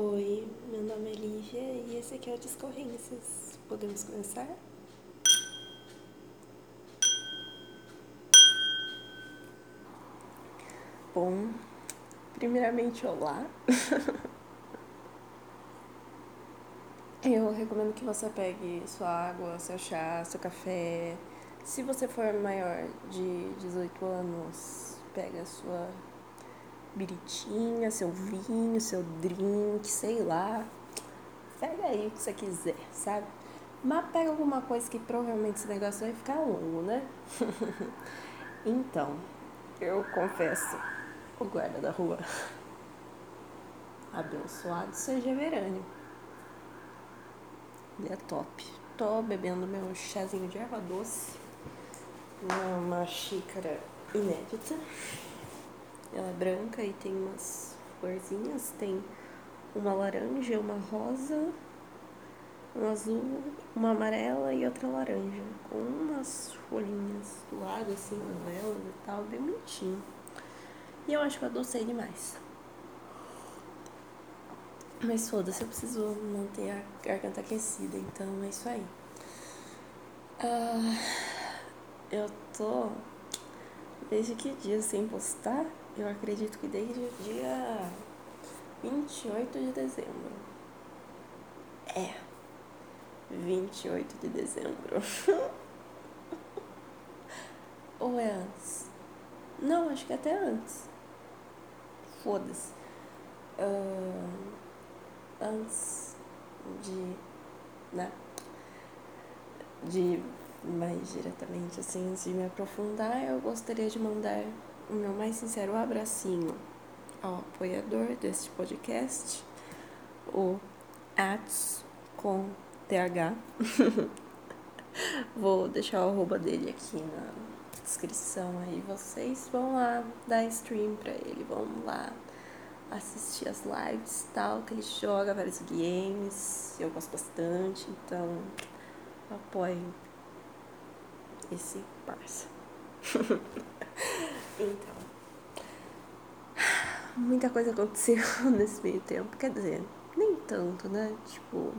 Oi, meu nome é Lívia e esse aqui é o Discorrências. Podemos começar? Bom, primeiramente, olá. Eu recomendo que você pegue sua água, seu chá, seu café. Se você for maior de 18 anos, pega sua biritinha, seu vinho, seu drink, sei lá. Pega aí o que você quiser, sabe? Mas pega alguma coisa que provavelmente esse negócio vai ficar longo, né? então, eu confesso, o guarda da rua. Abençoado seja verâneo. Ele é top. Tô bebendo meu chazinho de erva doce numa xícara inédita. Ela é branca e tem umas florzinhas, tem uma laranja, uma rosa, um azul, uma amarela e outra laranja, com umas folhinhas do lado, assim, novelas e tal, bem bonitinho. E eu acho que eu adocei demais. Mas foda-se, eu preciso manter a garganta aquecida, então é isso aí. Uh, eu tô desde que dia sem postar? Eu acredito que desde o dia 28 de dezembro. É. 28 de dezembro. Ou é antes? Não, acho que até antes. Foda-se. Uh, antes de. né? De mais diretamente, assim, antes de me aprofundar, eu gostaria de mandar o meu mais sincero abracinho ao apoiador deste podcast, o Ats com TH. Vou deixar o arroba dele aqui na descrição aí. Vocês vão lá dar stream pra ele, vão lá assistir as lives tal, que ele joga vários games. Eu gosto bastante, então apoiem esse parça. Então, muita coisa aconteceu nesse meio tempo. Quer dizer, nem tanto, né? Tipo,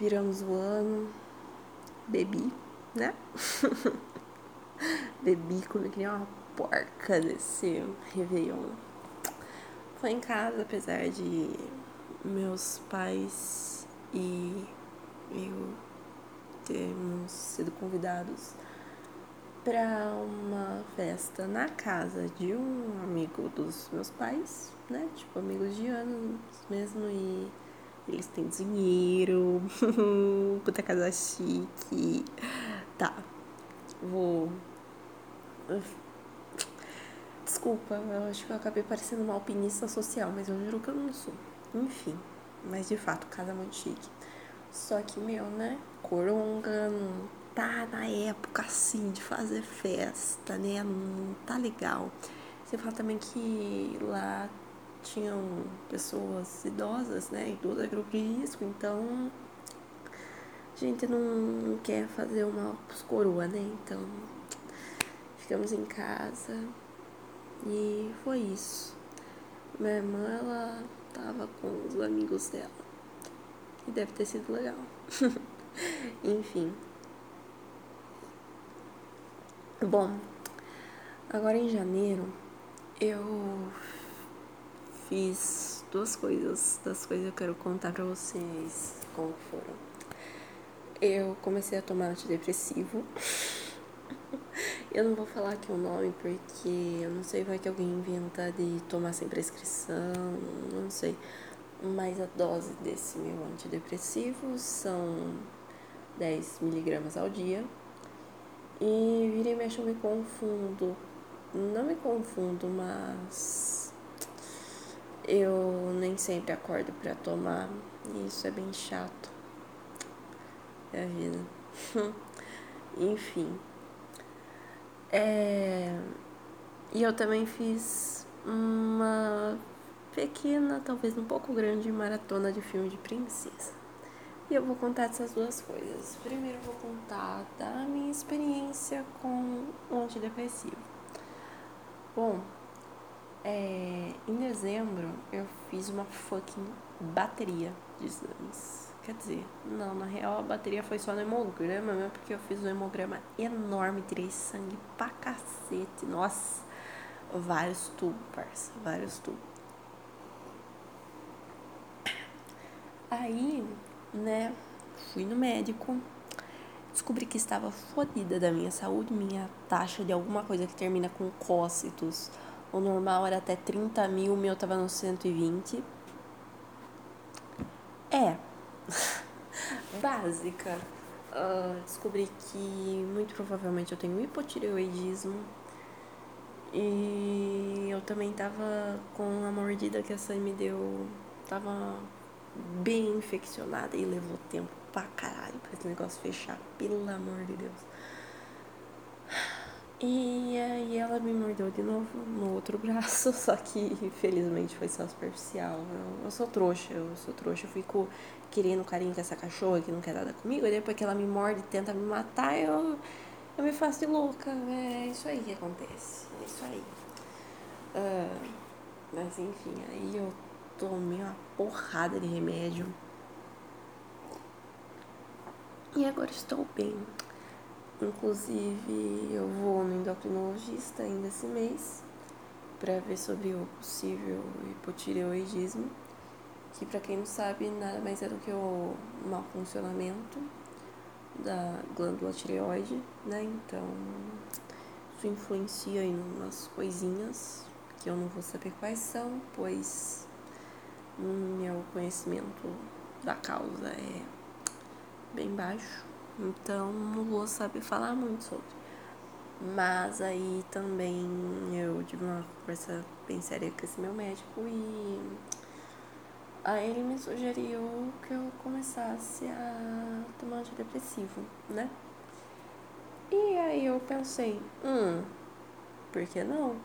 viramos o ano, bebi, né? bebi, comi que nem uma porca nesse Réveillon. Foi em casa, apesar de meus pais e eu termos sido convidados para uma festa na casa de um amigo dos meus pais, né? Tipo, amigos de anos mesmo, e eles têm dinheiro, puta casa chique. Tá, vou. Desculpa, eu acho que eu acabei parecendo uma alpinista social, mas eu juro que eu não sou. Enfim, mas de fato, casa muito chique. Só que, meu, né? Coronga, não tá na época assim de fazer festa, né? Não tá legal. Você fala também que lá tinham pessoas idosas, né? Idoso é grupo de risco, então a gente não quer fazer uma coroa, né? Então ficamos em casa e foi isso. Minha irmã, ela tava com os amigos dela. E deve ter sido legal. Enfim, Bom, agora em janeiro eu fiz duas coisas, das coisas que eu quero contar pra vocês como foram. Eu comecei a tomar antidepressivo. eu não vou falar aqui o nome porque eu não sei, vai que alguém inventa de tomar sem prescrição, não sei. Mas a dose desse meu antidepressivo são 10 miligramas ao dia e vira e mexe eu me confundo. Não me confundo, mas eu nem sempre acordo para tomar. E isso é bem chato. É a vida. Enfim. É... E eu também fiz uma pequena, talvez um pouco grande, maratona de filme de princesa. E eu vou contar essas duas coisas. Primeiro, vou contar da minha experiência com o antidepressivo. Bom, é, em dezembro eu fiz uma fucking bateria de exames. Quer dizer, não, na real a bateria foi só no hemograma mesmo, porque eu fiz um hemograma enorme, tirei sangue pra cacete. Nossa, vários tubos, parça, vários tubos. Aí, né, fui no médico, descobri que estava fodida da minha saúde, minha taxa de alguma coisa que termina com cócitos. O normal era até 30 mil, o meu tava no 120. É, básica. Uh, descobri que muito provavelmente eu tenho hipotireoidismo. E eu também tava com a mordida que a Sam me deu. Tava bem infeccionada e levou tempo pra caralho pra esse negócio fechar, pelo amor de Deus. E aí ela me mordeu de novo no outro braço, só que infelizmente foi só superficial. Eu, eu sou trouxa, eu sou trouxa, eu fico querendo carinho com essa cachorra que não quer nada comigo, e depois que ela me morde e tenta me matar, eu, eu me faço de louca. É isso aí que acontece. É isso aí. Uh, mas enfim, aí eu tomei uma porrada de remédio. E agora estou bem. Inclusive, eu vou no endocrinologista ainda esse mês para ver sobre o possível hipotireoidismo, que para quem não sabe, nada mais é do que o mau funcionamento da glândula tireoide, né? Então, isso influencia em umas coisinhas que eu não vou saber quais são, pois meu conhecimento da causa é bem baixo. Então não vou saber falar muito sobre. Mas aí também eu tive uma conversa bem séria com esse meu médico e aí ele me sugeriu que eu começasse a tomar antidepressivo, né? E aí eu pensei, hum, por que não?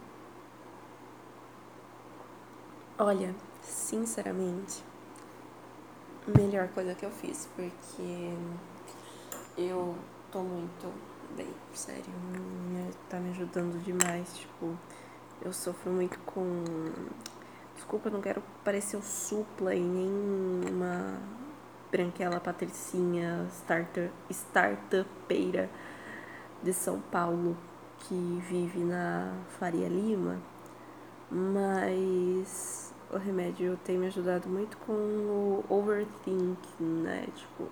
Olha, sinceramente, melhor coisa que eu fiz, porque eu tô muito bem, sério, tá me ajudando demais, tipo, eu sofro muito com. Desculpa, eu não quero parecer o supla e nem uma branquela patricinha starter, startupeira de São Paulo que vive na Faria Lima, mas o remédio tem me ajudado muito com o overthinking, né? Tipo,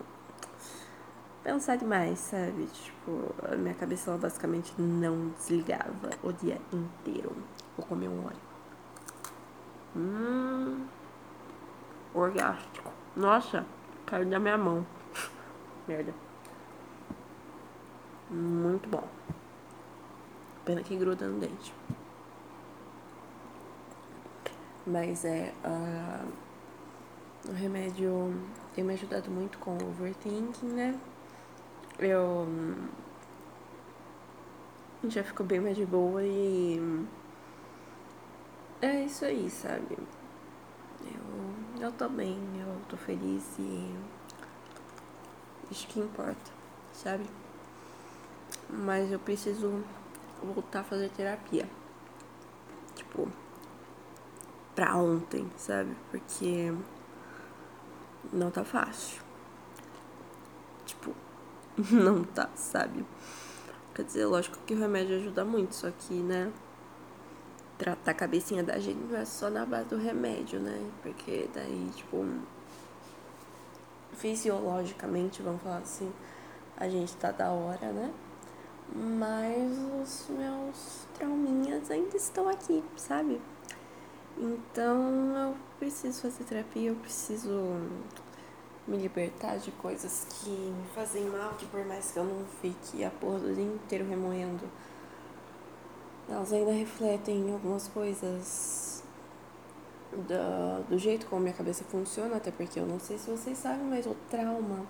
pensar demais, sabe? Tipo, a minha cabeça ela basicamente não desligava o dia inteiro. Vou comer um óleo. Hum. Orgástico. Nossa, caiu da minha mão. Merda. Muito bom. Pena que gruda no dente. Mas é. Uh, o remédio tem me ajudado muito com o overthinking, né? eu já ficou bem mais de boa e é isso aí, sabe? Eu, eu tô bem, eu tô feliz e isso que importa, sabe? Mas eu preciso voltar a fazer terapia. Tipo, pra ontem, sabe? Porque não tá fácil. Tipo, não tá, sabe? Quer dizer, lógico que o remédio ajuda muito, só que, né? Tratar a cabecinha da gente não é só na base do remédio, né? Porque daí, tipo, fisiologicamente, vamos falar assim, a gente tá da hora, né? Mas os meus trauminhas ainda estão aqui, sabe? Então eu preciso fazer terapia, eu preciso me libertar de coisas que me fazem mal, que por mais que eu não fique a porra do dia inteiro remoendo, elas ainda refletem algumas coisas do, do jeito como minha cabeça funciona, até porque eu não sei se vocês sabem, mas o trauma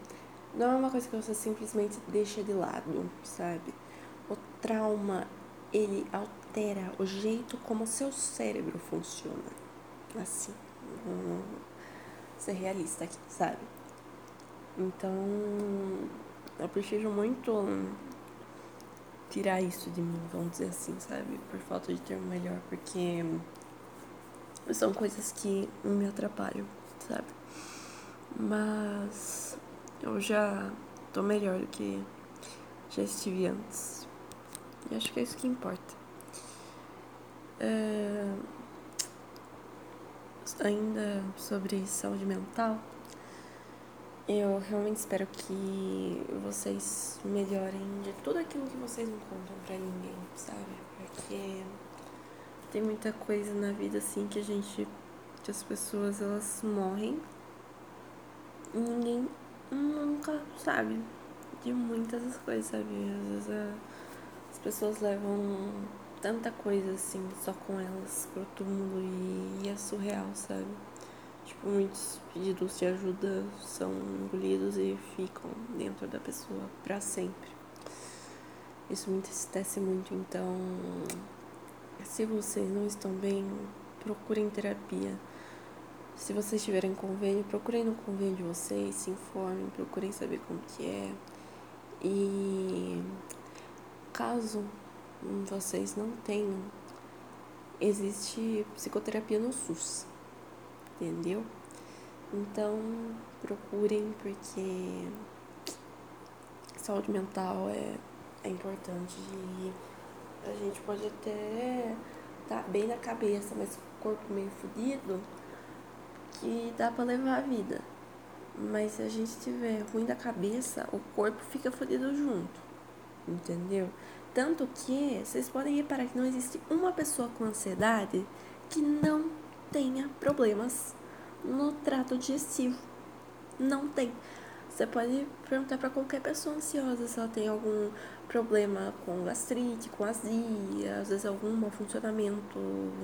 não é uma coisa que você simplesmente deixa de lado, sabe? O trauma, ele altera o jeito como seu cérebro funciona. Assim, vamos ser realista aqui, sabe? Então, eu preciso muito tirar isso de mim, vamos dizer assim, sabe? Por falta de termo melhor, porque são coisas que me atrapalham, sabe? Mas eu já tô melhor do que já estive antes. E acho que é isso que importa. É... Ainda sobre saúde mental, eu realmente espero que vocês melhorem de tudo aquilo que vocês não contam pra ninguém, sabe? Porque tem muita coisa na vida assim que a gente. que as pessoas elas morrem e ninguém nunca sabe de muitas coisas, sabe? Às vezes a, as pessoas levam tanta coisa assim só com elas pro túmulo e, e é surreal, sabe? Tipo, muitos pedidos de ajuda são engolidos e ficam dentro da pessoa para sempre. Isso me entristece muito, então se vocês não estão bem, procurem terapia. Se vocês tiverem convênio, procurem no convênio de vocês, se informem, procurem saber como que é. E caso vocês não tenham, existe psicoterapia no SUS entendeu? Então, procurem porque saúde mental é, é importante e a gente pode até estar tá bem na cabeça, mas com o corpo meio fodido, que dá pra levar a vida. Mas se a gente tiver ruim da cabeça, o corpo fica fodido junto. Entendeu? Tanto que vocês podem reparar que não existe uma pessoa com ansiedade que não tenha problemas no trato digestivo. Não tem. Você pode perguntar para qualquer pessoa ansiosa se ela tem algum problema com gastrite, com azia, às vezes algum mau funcionamento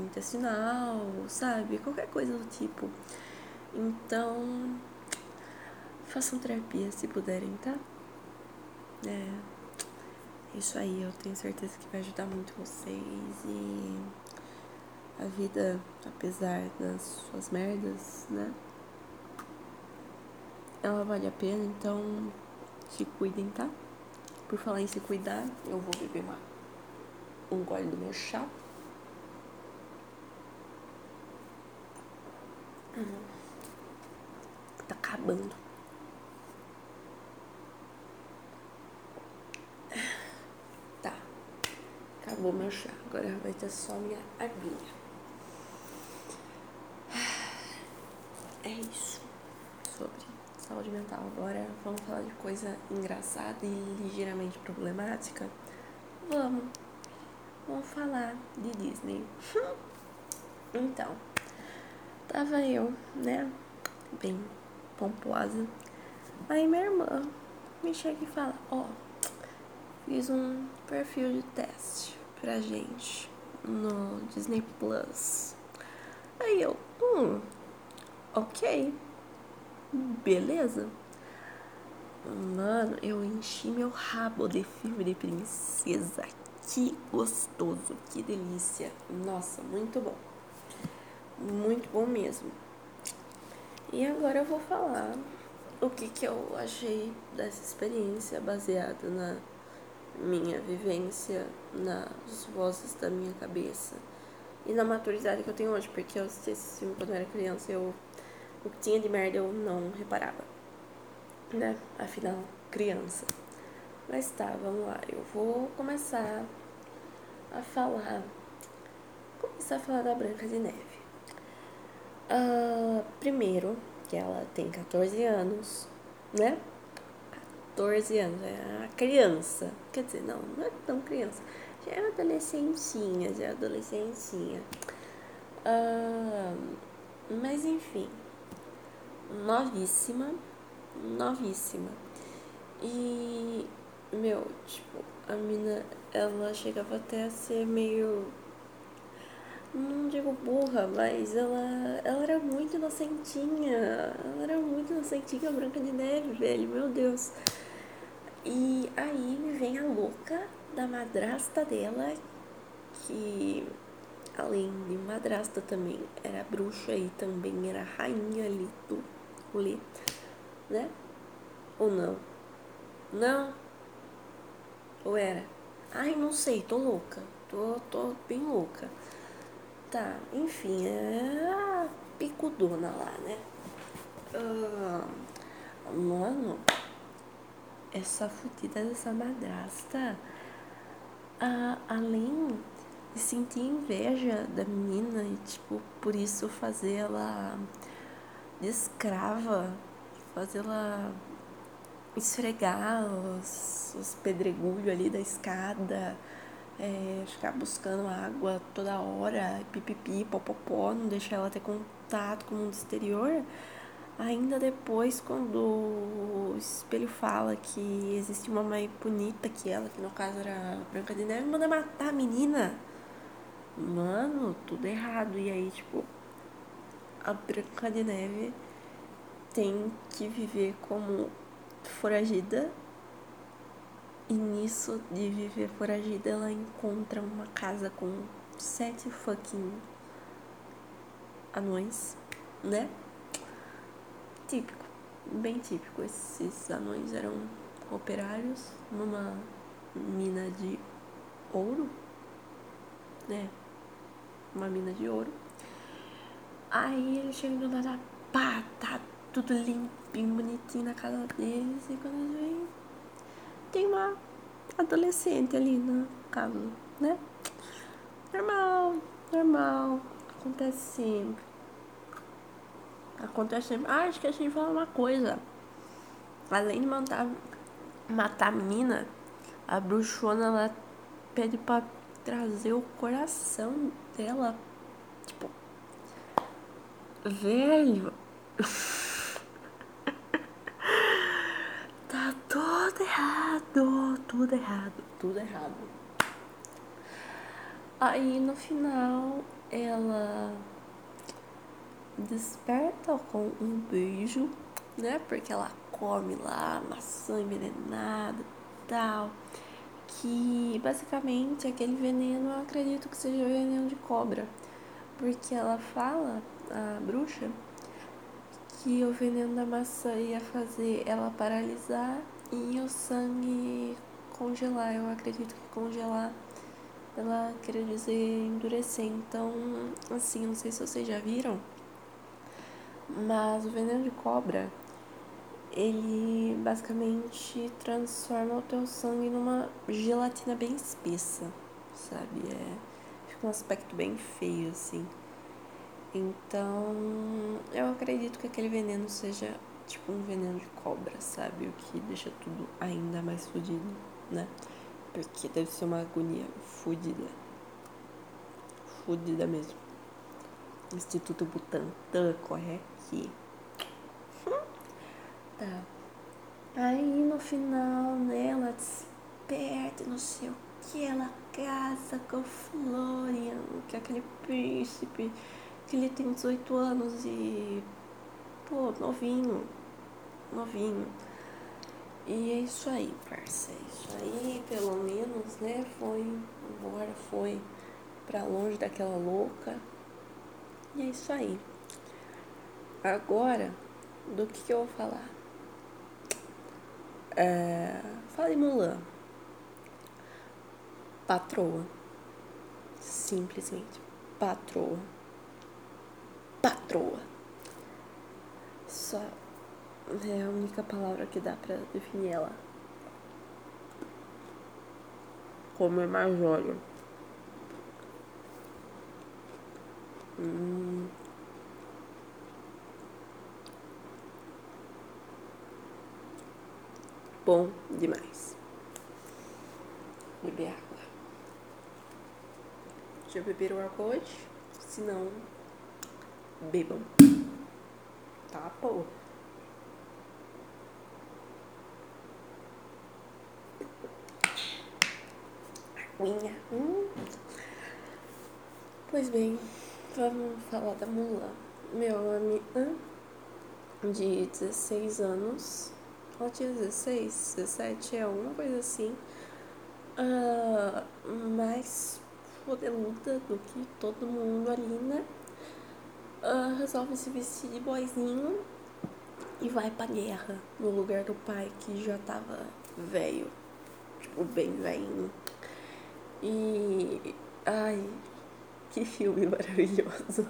intestinal, sabe? Qualquer coisa do tipo. Então, façam terapia se puderem, tá? É. Isso aí, eu tenho certeza que vai ajudar muito vocês e a vida, apesar das suas merdas, né? Ela vale a pena, então se cuidem, tá? Por falar em se cuidar, eu vou beber uma, um gole do meu chá. Tá acabando. Tá. Acabou meu chá. Agora vai ter só minha aguinha. é isso sobre saúde mental. Agora vamos falar de coisa engraçada e ligeiramente problemática. Vamos. Vamos falar de Disney. então, tava eu, né? Bem pomposa. Aí minha irmã me chega e fala, ó, oh, fiz um perfil de teste pra gente no Disney Plus. Aí eu, hum, ok, beleza. Mano, eu enchi meu rabo de filme de princesa. Que gostoso, que delícia. Nossa, muito bom. Muito bom mesmo. E agora eu vou falar o que, que eu achei dessa experiência baseada na minha vivência, nas vozes da minha cabeça e na maturidade que eu tenho hoje, porque eu assisti esse filme quando eu era criança eu o que tinha de merda eu não reparava, né? Afinal, criança. Mas tá, vamos lá. Eu vou começar a falar. Começar a falar da Branca de Neve. Uh, primeiro, que ela tem 14 anos, né? 14 anos, é uma criança. Quer dizer, não, não é tão criança. Já é adolescentinha, já é adolescentinha. Uh, mas enfim, novíssima, novíssima. E, meu, tipo, a mina, ela chegava até a ser meio. Não digo burra, mas ela, ela era muito inocentinha. Ela era muito inocentinha, Branca de Neve, velho, meu Deus. E aí me vem a louca da madrasta dela, que além de madrasta também era bruxa e também era rainha ali do rolê, né? Ou não? Não? Ou era? Ai, não sei, tô louca. Tô, tô bem louca. Tá, enfim, é a picudona lá, né? Uh, mano, essa fudida dessa madrasta, uh, além de sentir inveja da menina e, tipo, por isso fazer ela de escrava, fazer ela esfregar os, os pedregulhos ali da escada, é, ficar buscando água toda hora, pipipi, popopó, não deixar ela ter contato com o mundo exterior. Ainda depois, quando o espelho fala que existe uma mãe bonita que ela, que no caso era Branca de Neve, manda matar a menina. Mano, tudo errado. E aí, tipo, a Branca de Neve tem que viver como foragida e nisso de viver foragida, ela encontra uma casa com sete fucking anões, né? Típico, bem típico. Esses anões eram operários numa mina de ouro, né? Uma mina de ouro. Aí ele chega lá, pá, tá tudo limpinho, bonitinho na casa deles. E quando eles vêm, tem uma adolescente ali no caso, né? Normal, normal. Acontece sempre. Acontece sempre. Ah, a gente falar uma coisa. Além de matar, matar a menina, a bruxona ela pede pra trazer o coração dela. Tipo. Velho. tudo errado, tudo errado, tudo errado. Aí no final ela desperta com um beijo, né? Porque ela come lá maçã envenenada tal. Que basicamente aquele veneno eu acredito que seja veneno de cobra. Porque ela fala, a bruxa, que o veneno da maçã ia fazer ela paralisar e o sangue congelar. Eu acredito que congelar ela quer dizer endurecer. Então, assim, não sei se vocês já viram, mas o veneno de cobra ele basicamente transforma o teu sangue numa gelatina bem espessa, sabe? É, fica um aspecto bem feio, assim. Então, eu acredito que aquele veneno seja tipo um veneno de cobra, sabe? O que deixa tudo ainda mais fodido, né? Porque deve ser uma agonia fodida. Fodida mesmo. Instituto Butantan, corre aqui. tá. Aí no final, né, ela desperta, não sei o que, ela casa com o Florian, que é aquele príncipe, que ele tem 18 anos e pô, novinho, novinho. E é isso aí, parça. É isso aí, pelo menos, né? Foi embora, foi pra longe daquela louca. E é isso aí. Agora, do que, que eu vou falar? É, fala em Mulan. Patroa. Simplesmente. Patroa. Patroa. Só é a única palavra que dá pra definir ela. Como é Marjório. Hum. Bom demais. Beber água. Já beberam água hoje? Se não, bebam tá, pô? Aguinha. Hum. Pois bem, vamos falar da Mulan. Meu amigo de 16 anos, ela tinha 16, 17, é alguma coisa assim, uh, mais poderuda do que todo mundo ali, né? uh, resolve se vestir de boizinho e vai pra guerra no lugar do pai que já tava velho, tipo, bem velhinho. E. Ai, Que filme maravilhoso.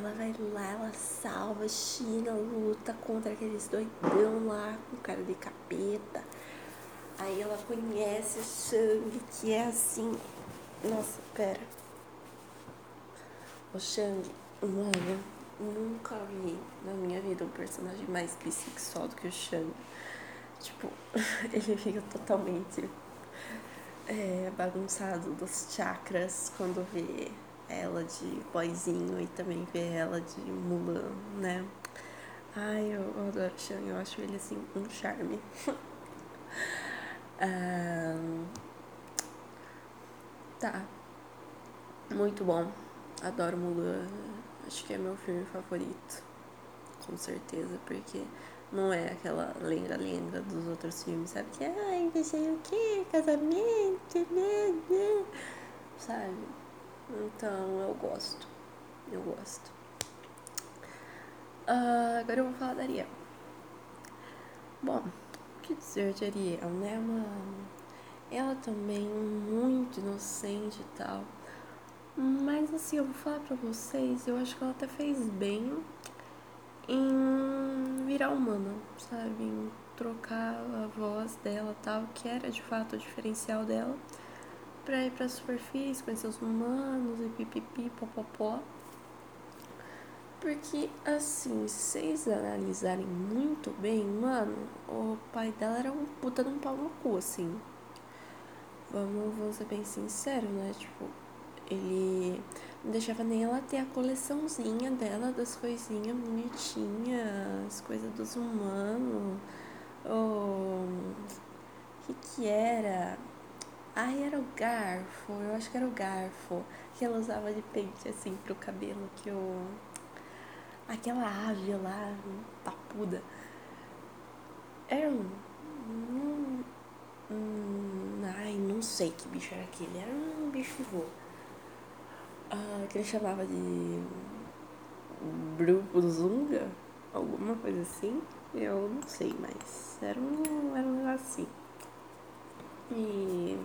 Ela vai lá, ela salva, China, luta contra aqueles doidão lá com cara de capeta. Aí ela conhece o Shang, que é assim. Nossa, pera. O Shang, mano, nunca vi na minha vida um personagem mais bissexual do que o Shang. Tipo, ele fica totalmente é, bagunçado dos chakras quando vê ela de boizinho e também vê ela de Mulan, né? Ai, eu, adoro o Shang, eu acho ele assim um charme. ah, tá. Muito bom. Adoro Mulan. Acho que é meu filme favorito. Com certeza, porque não é aquela lenda-lenda dos outros filmes, sabe? Que, ai, não sei o que, casamento, né, né, sabe? Então, eu gosto. Eu gosto. Uh, agora eu vou falar da Ariel. Bom, o que dizer de Ariel, né? Uma, ela também muito inocente e tal. Mas assim, eu vou falar pra vocês, eu acho que ela até fez bem em virar humana, sabe? Em trocar a voz dela tal, que era de fato o diferencial dela, pra ir pra superfície, conhecer os humanos e pipipi, popopó. Porque, assim, se vocês analisarem muito bem, mano, o pai dela era um puta de um pau no cu, assim. Vamos, vamos ser bem sinceros, né? Tipo, ele não deixava nem ela ter a coleçãozinha dela das coisinhas bonitinhas, coisas dos humanos. O que que era? Ai, era o garfo, eu acho que era o garfo que ela usava de pente assim pro cabelo que eu. Aquela ave lá, papuda. Era um. um, um ai, não sei que bicho era aquele. Era um bicho voa ah, que ele chamava de Brubuzunga, alguma coisa assim. Eu não sei, mas era um, era um assim. E,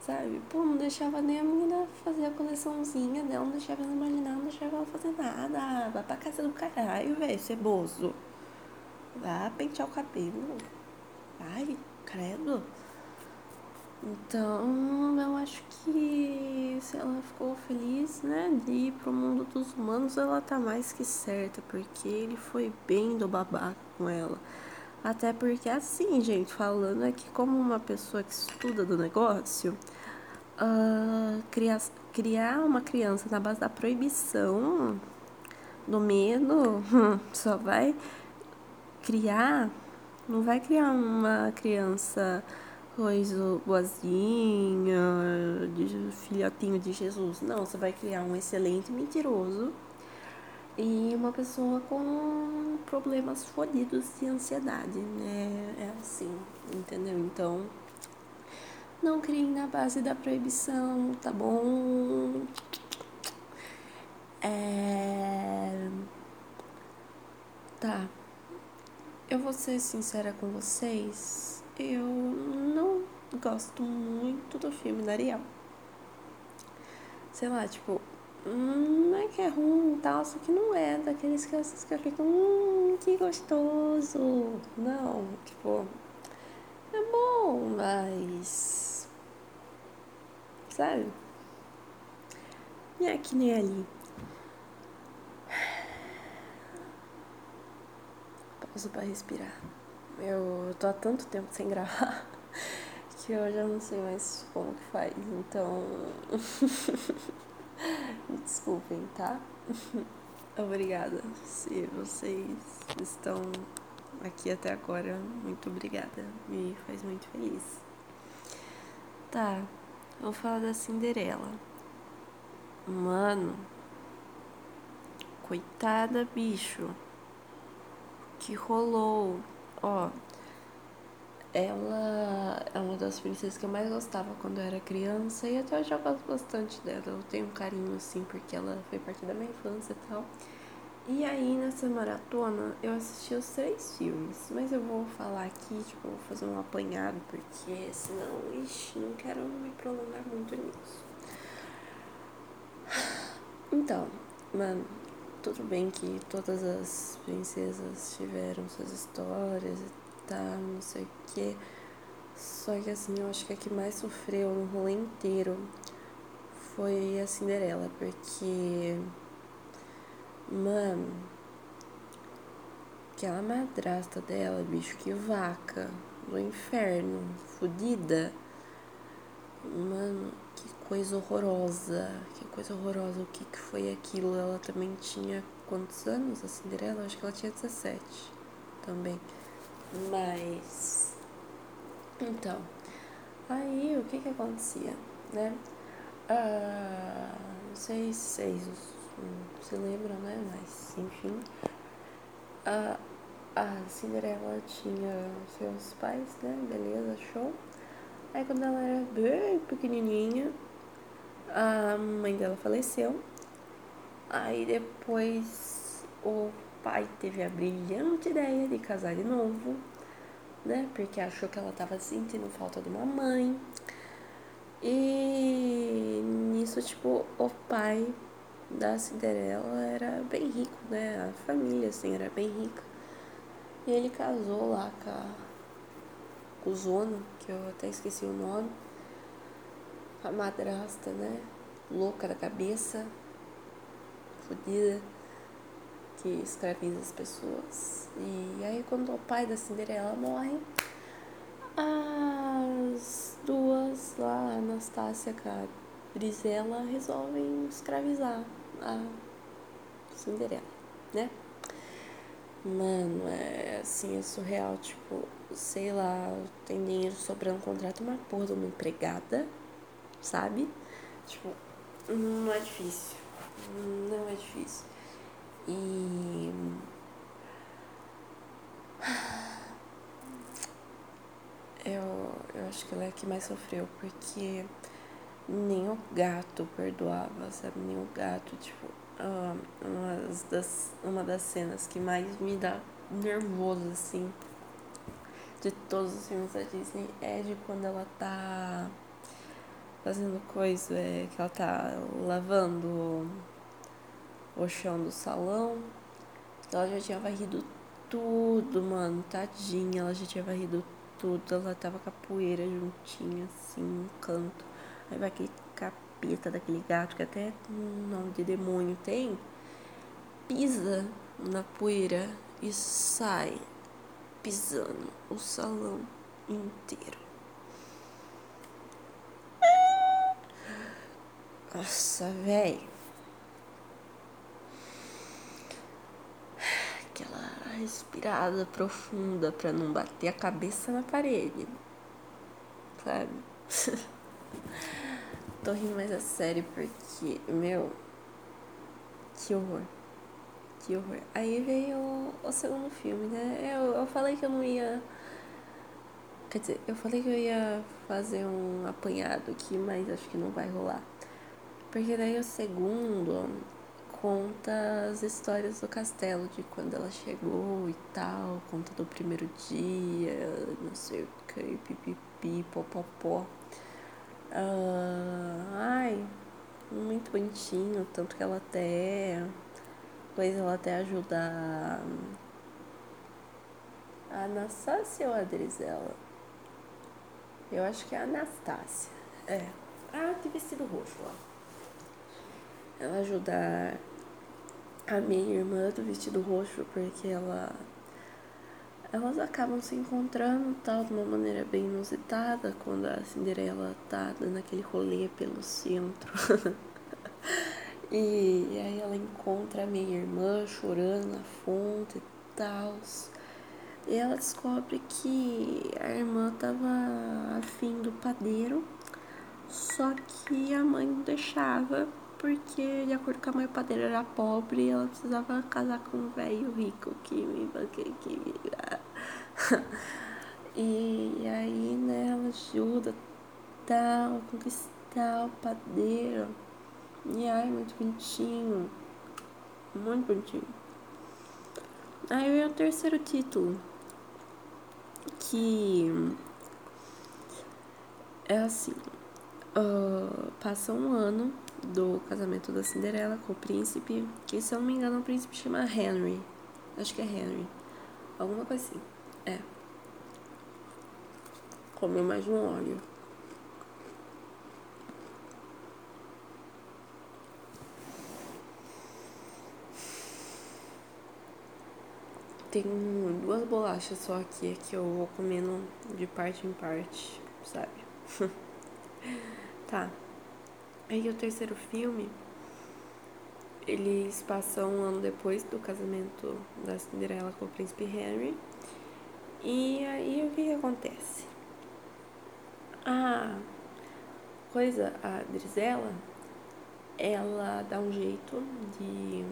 sabe, pô, não deixava nem a menina fazer a coleçãozinha dela, não deixava ela imaginar, não deixava ela fazer nada. Vai pra casa do caralho, velho, ceboso. Vá pentear o cabelo. Ai, credo. Então, eu acho que se ela ficou feliz, né, de ir pro mundo dos humanos, ela tá mais que certa, porque ele foi bem do babaca com ela. Até porque, assim, gente, falando aqui como uma pessoa que estuda do negócio, uh, criar, criar uma criança na base da proibição, do medo, só vai criar, não vai criar uma criança coisa boazinha, de filhotinho de Jesus. Não, você vai criar um excelente mentiroso e uma pessoa com problemas fodidos de ansiedade, né? É assim, entendeu? Então, não criem na base da proibição, tá bom? É... Tá. Eu vou ser sincera com vocês eu não gosto muito do filme da Ariel. Sei lá, tipo, hum, não é que é ruim e tal, só que não é daqueles que eu fico, hum, que gostoso. Não, tipo, é bom, mas. Sabe? Não é que nem ali. Pausa pra respirar. Eu tô há tanto tempo sem gravar que eu já não sei mais como que faz, então. Me desculpem, tá? obrigada. Se vocês estão aqui até agora, muito obrigada. Me faz muito feliz. Tá, vou falar da Cinderela. Mano, coitada, bicho. Que rolou Ó, ela é uma das princesas que eu mais gostava quando eu era criança e até hoje eu gosto bastante dela. Eu tenho um carinho assim porque ela foi parte da minha infância e tal. E aí nessa maratona eu assisti os três filmes, mas eu vou falar aqui, tipo, vou fazer um apanhado porque senão, ixi, não quero me prolongar muito nisso. Então, mano, tudo bem que todas as princesas tiveram suas histórias e tal, não sei o que. Só que assim, eu acho que a que mais sofreu no rolê inteiro foi a Cinderela, porque. Mano. Aquela madrasta dela, bicho, que vaca do inferno, fodida. Mano, que coisa horrorosa, que coisa horrorosa. O que, que foi aquilo? Ela também tinha quantos anos? A Cinderela? Acho que ela tinha 17 também. Mas. Então. Aí o que que acontecia, né? Ah, sei se vocês se lembram, né? Mas enfim. A, a Cinderela tinha seus pais, né? Beleza, show. Aí quando ela era bem pequenininha, a mãe dela faleceu. Aí depois o pai teve a brilhante ideia de casar de novo, né? Porque achou que ela tava sentindo falta de uma mãe. E nisso, tipo, o pai da Cinderela era bem rico, né? A família, assim, era bem rica. E ele casou lá com com o Zono, que eu até esqueci o nome. A madrasta, né? Louca da cabeça, fodida, que escraviza as pessoas. E aí quando o pai da Cinderela morre, as duas lá, Anastácia com a Brizela, resolvem escravizar a Cinderela, né? Mano, é assim, é surreal, tipo, sei lá, tem dinheiro sobrando, contrato uma porra de uma empregada, sabe? Tipo, não é difícil. Não é difícil. E. Eu, eu acho que ela é a que mais sofreu, porque nem o gato perdoava, sabe? Nem o gato, tipo, uma, das, uma das cenas que mais me dá nervoso, assim, de todos os filmes da Disney é de quando ela tá fazendo coisa, é que ela tá lavando o chão do salão. Ela já tinha varrido tudo, mano, tadinha, ela já tinha varrido tudo, ela tava com a poeira juntinha, assim, no canto. Aí vai aquele capeta daquele gato, que até um nome de demônio tem, pisa na poeira e sai pisando o salão inteiro. Nossa, velho. Aquela respirada profunda pra não bater a cabeça na parede. Sabe? Tô rindo mais a sério porque, meu, que horror. Que horror. Aí veio o, o segundo filme, né? Eu, eu falei que eu não ia. Quer dizer, eu falei que eu ia fazer um apanhado aqui, mas acho que não vai rolar. Porque daí o segundo conta as histórias do castelo, de quando ela chegou e tal, conta do primeiro dia, não sei o que, pipipi, popopó. Uh, ai, muito bonitinho, tanto que ela até. Depois ela até ajuda a Anastácia ou a Adrisela? Eu acho que é a Anastácia. É. Ah, tem vestido roxo lá. Ela ajuda a minha irmã do vestido roxo porque ela elas acabam se encontrando tal de uma maneira bem inusitada quando a Cinderela tá dando aquele rolê pelo centro. e, e aí ela encontra a minha irmã chorando na fonte e tal. E ela descobre que a irmã tava afim do padeiro, só que a mãe não deixava porque, de acordo com a mãe, o padeiro era pobre e ela precisava casar com um velho rico que me que, que E aí, né, ela ajuda tal, conquistar o padeiro. E ai, muito bonitinho. Muito bonitinho. Aí veio o terceiro título. Que é assim. Uh, passa um ano do casamento da Cinderela com o príncipe, que se eu não me engano o príncipe chama Henry. Acho que é Henry. Alguma coisa assim. É. Comeu mais um óleo. Tem duas bolachas só aqui é que eu vou comendo de parte em parte, sabe? tá. Aí o terceiro filme, eles passam um ano depois do casamento da Cinderela com o príncipe Henry. E aí o que, que acontece? A coisa, a Drizella, ela dá um jeito de,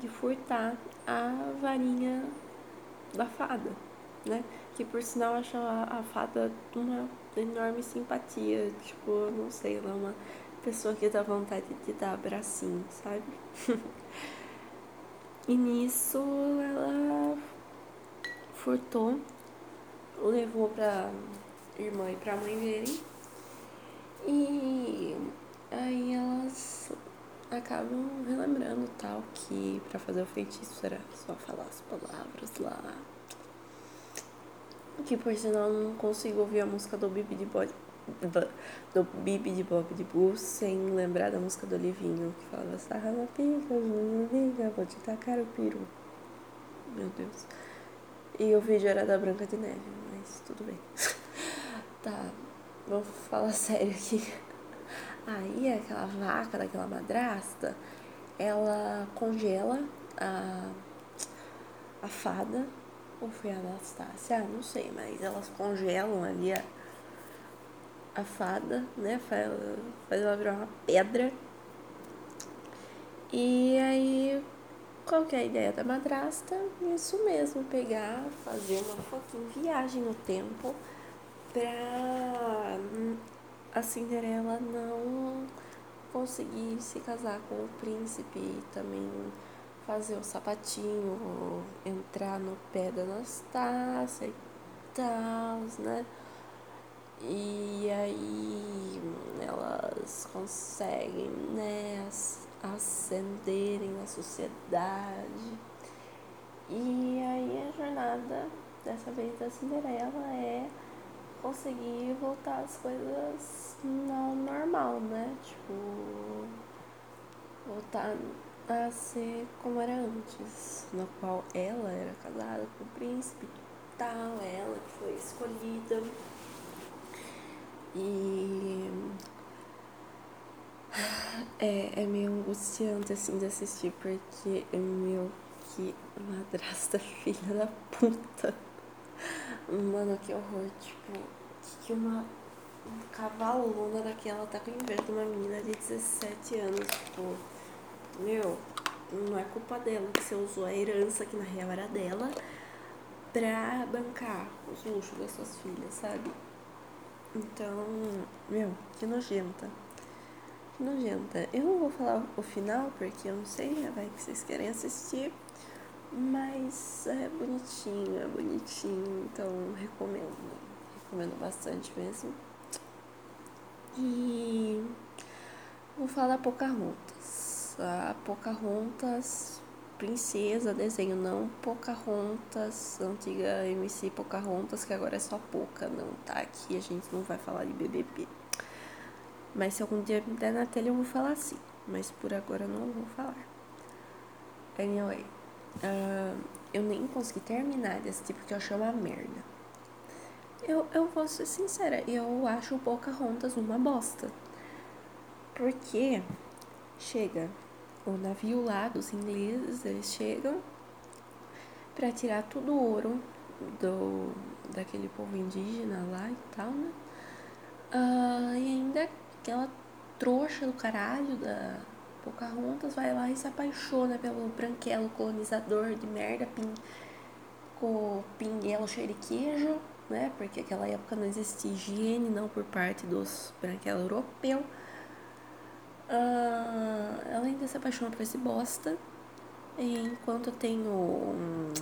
de furtar a varinha da fada, né? Que por sinal acha a, a fada uma enorme simpatia. Tipo, não sei, ela é uma pessoa que dá vontade de dar abracinho, sabe? e nisso ela furtou, levou pra irmã e pra mãe verem. E aí elas acabam relembrando tal que para fazer o feitiço era só falar as palavras lá. Que por sinal não consigo ouvir a música do Bibi de Bob do Bibi de Bob de Boo sem lembrar da música do Livinho que falava Sarra na pica, liga, vou te tacar o peru. Meu Deus. E o vídeo era da Branca de Neve, mas tudo bem. tá, vou falar sério aqui. Aí aquela vaca daquela madrasta, ela congela a, a fada, ou foi a Anastácia, ah, não sei, mas elas congelam ali a, a fada, né? Faz, faz ela virar uma pedra. E aí, qual que é a ideia da madrasta? Isso mesmo, pegar, fazer uma fucking viagem no tempo pra a Cinderela não conseguir se casar com o príncipe e também fazer o sapatinho, entrar no pé da Anastácia e tal, né? E aí elas conseguem, né, ascenderem na sociedade. E aí a jornada dessa vez da Cinderela é conseguir voltar as coisas ao normal, né? Tipo, voltar a ser como era antes, no qual ela era casada com o príncipe tal, ela que foi escolhida. E é, é meio angustiante assim de assistir porque é meu que madrasta filha da puta. Mano, que horror, tipo, que uma cavalona daquela tá com inveja de uma menina de 17 anos, tipo, meu, não é culpa dela que você usou a herança que na real era dela pra bancar os luxos das suas filhas, sabe? Então, meu, que nojenta. Que nojenta. Eu não vou falar o final porque eu não sei, vai que vocês querem assistir. Mas é bonitinho, é bonitinho, então recomendo. Recomendo bastante mesmo. E vou falar Pocahontas. A Pocahontas, princesa, desenho, não Pocahontas, antiga MC Pocahontas, que agora é só Poca, não, tá? Aqui a gente não vai falar de BBB. Mas se algum dia me der na tela eu vou falar assim. Mas por agora não vou falar. Anyway. Uh, eu nem consegui terminar desse tipo que eu chamo a merda. Eu, eu vou ser sincera, eu acho Pocahontas uma bosta. Porque chega o navio lá dos ingleses, eles chegam para tirar todo o ouro do, daquele povo indígena lá e tal, né? Uh, e ainda aquela trouxa do caralho da, Pocahontas vai lá e se apaixona pelo branquelo colonizador de merda, pin, com pinguelo queijo, né? Porque naquela época não existia higiene, não por parte dos branquelos europeus. Uh, ela ainda se apaixona por esse bosta. Enquanto tem. Um,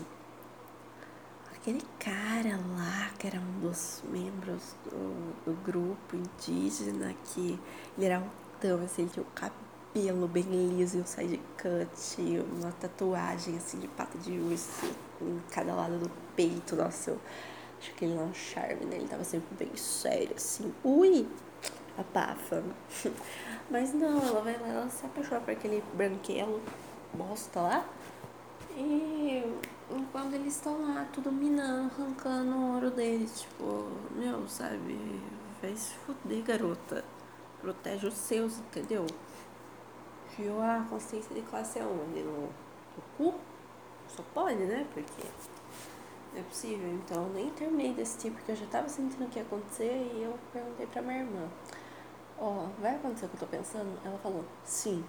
aquele cara lá, que era um dos membros do, do grupo indígena, que ele era boladão, assim, ele tinha o cabelo bem liso e um side cut, uma tatuagem, assim, de pata de urso em cada lado do peito. Nossa, eu acho que ele não é um charme, né? Ele tava sempre bem sério, assim. Ui! Abafa. Mas não, ela vai lá, ela se apaixona por aquele branquelo bosta lá. E quando eles estão lá, tudo minando, arrancando o ouro deles, tipo, meu, sabe? Vai se fuder, garota. Protege os seus, entendeu? Viu a consciência de classe aonde? No, no cu? Só pode, né? Porque não é possível. Então, nem terminei desse tipo, porque eu já tava sentindo o que ia acontecer e eu perguntei pra minha irmã: Ó, oh, vai acontecer o que eu tô pensando? Ela falou: Sim.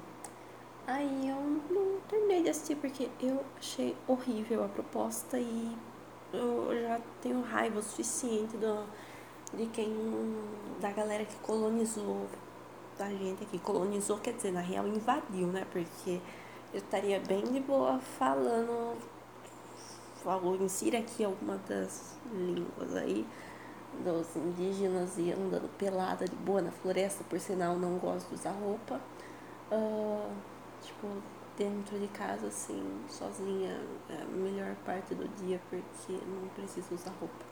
Aí eu não terminei de assistir porque eu achei horrível a proposta e eu já tenho raiva o suficiente do, de quem. da galera que colonizou a gente aqui. Colonizou, quer dizer, na real invadiu, né? Porque eu estaria bem de boa falando. Falou, insira aqui alguma das línguas aí dos indígenas e andando pelada de boa na floresta, por sinal não gosto de usar roupa. Uh, tipo, dentro de casa, assim, sozinha, é a melhor parte do dia, porque não preciso usar roupa.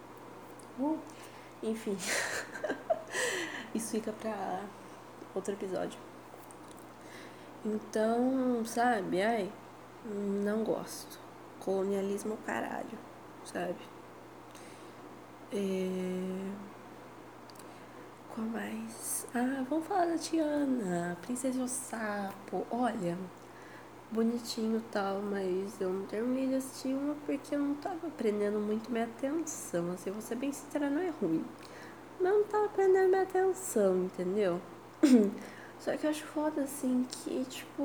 Uh, enfim, isso fica pra outro episódio. Então, sabe, ai, não gosto. Colonialismo caralho, sabe? É... Qual mais? Ah, vamos falar da Tiana, Princesa do Sapo. Olha, bonitinho e tal, mas eu não terminei de assistir uma porque eu não tava prendendo muito minha atenção. Assim, vou ser bem sincera, não é ruim. Mas eu não tava prendendo minha atenção, entendeu? Só que eu acho foda assim que, tipo,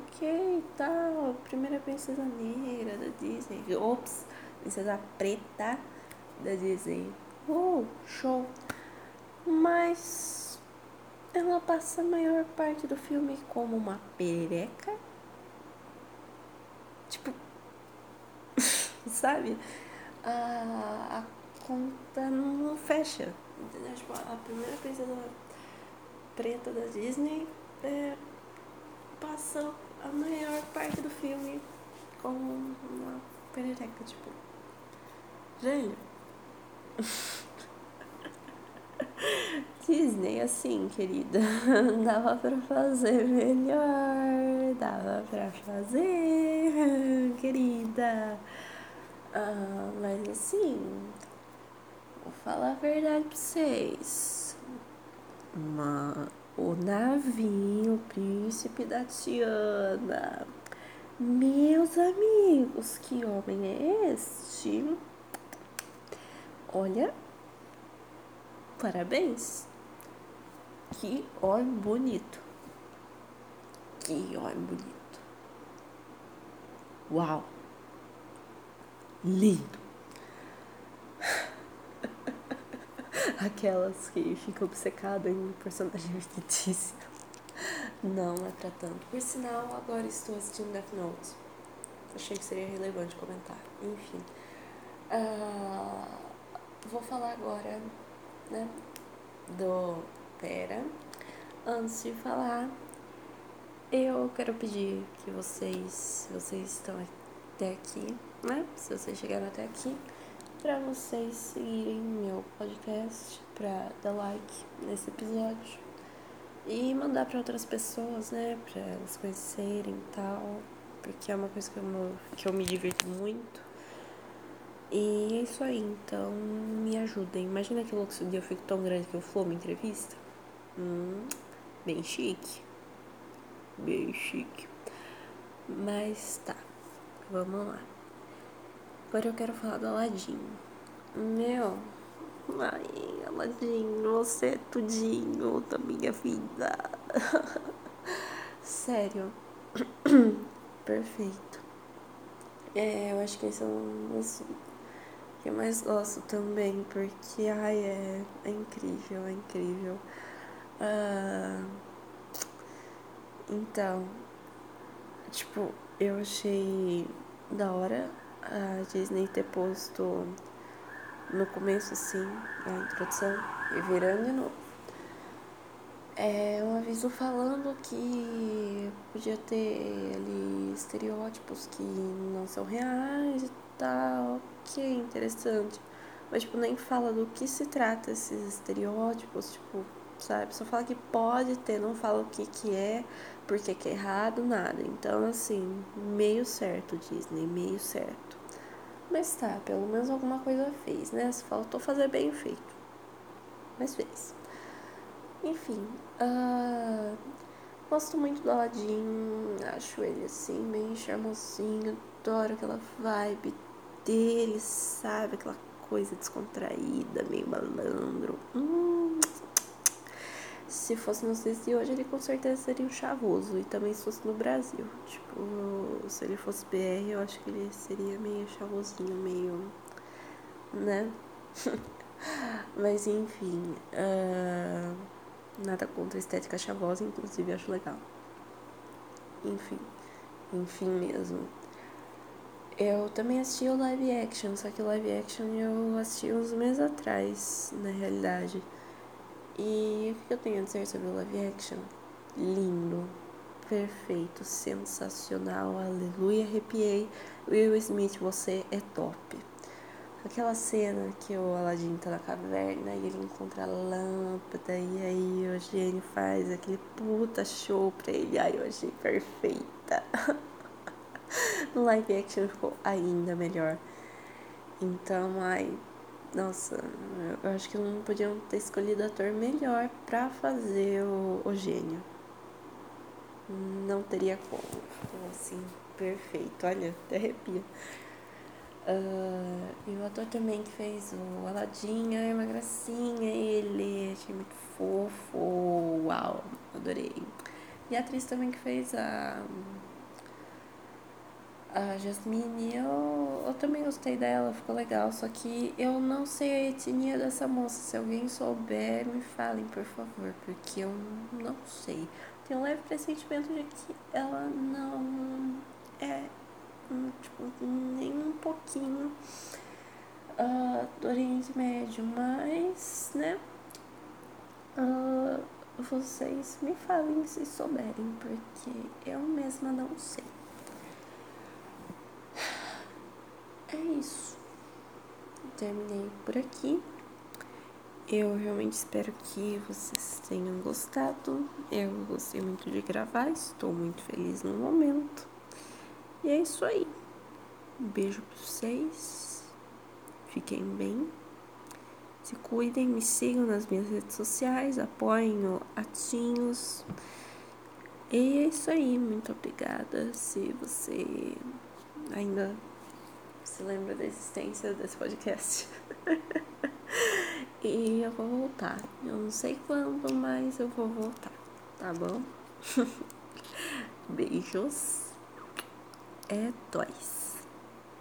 ok, tal, primeira princesa negra da Disney. Ops, princesa preta da Disney. Oh, show! Mas ela passa a maior parte do filme como uma perereca. Tipo, sabe? A, a conta não fecha. Tipo, a primeira princesa preta da Disney é, passa a maior parte do filme como uma perereca, tipo. Velho. Disney, assim, querida, dava pra fazer melhor, dava pra fazer, querida. Ah, mas assim, vou falar a verdade pra vocês. Uma, o navio, o príncipe da Tiana. Meus amigos, que homem é este? Olha, parabéns. Que homem bonito. Que homem bonito. Uau. Lindo. Aquelas que ficam obcecadas em personagem fictício. Não, é pra tanto. Por sinal, agora estou assistindo Death Note. Achei que seria relevante comentar. Enfim. Uh, vou falar agora, né, do. Pera. Antes de falar, eu quero pedir que vocês, vocês estão até aqui, né? Se vocês chegaram até aqui, para vocês seguirem meu podcast, para dar like nesse episódio e mandar para outras pessoas, né? Para elas conhecerem e tal, porque é uma coisa que eu, que eu me divirto muito. E é isso aí, então me ajudem. Imagina que louco se dia eu fico tão grande que eu for uma entrevista. Hum, bem chique. Bem chique. Mas tá, vamos lá. Agora eu quero falar do Aladim. Meu, ai, Aladim, você é tudinho da minha vida. Sério. Perfeito. É, eu acho que esse é um que eu mais gosto também, porque ai, é, é incrível, é incrível. Uh, então, tipo, eu achei da hora a Disney ter posto no começo assim a introdução e virando de novo. é um aviso falando que podia ter ali estereótipos que não são reais que é interessante. Mas, tipo, nem fala do que se trata esses estereótipos, tipo, sabe? Só fala que pode ter, não fala o que que é, porque que é errado, nada. Então, assim, meio certo, Disney, meio certo. Mas tá, pelo menos alguma coisa fez, né? Se faltou fazer bem feito. Mas fez. Enfim, uh, gosto muito do Aladdin, acho ele assim, bem charmosinho, adoro aquela vibe dele, sabe? Aquela coisa descontraída, meio malandro. Hum. Se fosse nos dias de hoje, ele com certeza seria um chavoso. E também se fosse no Brasil. Tipo, se ele fosse BR, eu acho que ele seria meio chavosinho, meio. né? Mas enfim. Uh, nada contra a estética chavosa, inclusive acho legal. Enfim. Enfim mesmo. Eu também assisti o live action, só que o live action eu assisti uns meses atrás, na realidade. E o que eu tenho a dizer sobre o live action? Lindo, perfeito, sensacional, aleluia, arrepiei. Will Smith, você é top. Aquela cena que o Aladdin tá na caverna e ele encontra a lâmpada e aí o gênio faz aquele puta show pra ele. Ai, eu achei perfeita. no live action ficou ainda melhor. Então, ai, nossa, eu acho que não podiam ter escolhido ator melhor pra fazer o, o gênio. Não teria como. Ficou assim, perfeito. Olha, até arrepia. Uh, e o ator também que fez o Aladdin, é uma gracinha, ele, achei muito fofo, uau, adorei. E a atriz também que fez a a Jasmine, eu, eu também gostei dela, ficou legal. Só que eu não sei a etnia dessa moça. Se alguém souber, me falem, por favor, porque eu não sei. Tenho um leve pressentimento de que ela não é, tipo, nem um pouquinho uh, do Oriente Médio, mas, né? Uh, vocês me falem se souberem, porque eu mesma não sei. É isso. Terminei por aqui. Eu realmente espero que vocês tenham gostado. Eu gostei muito de gravar, estou muito feliz no momento. E é isso aí. Um beijo pra vocês. Fiquem bem. Se cuidem, me sigam nas minhas redes sociais, apoiem o Atinhos. E é isso aí. Muito obrigada. Se você ainda se lembra da existência desse podcast. e eu vou voltar. Eu não sei quando, mas eu vou voltar. Tá bom? Beijos. É dois.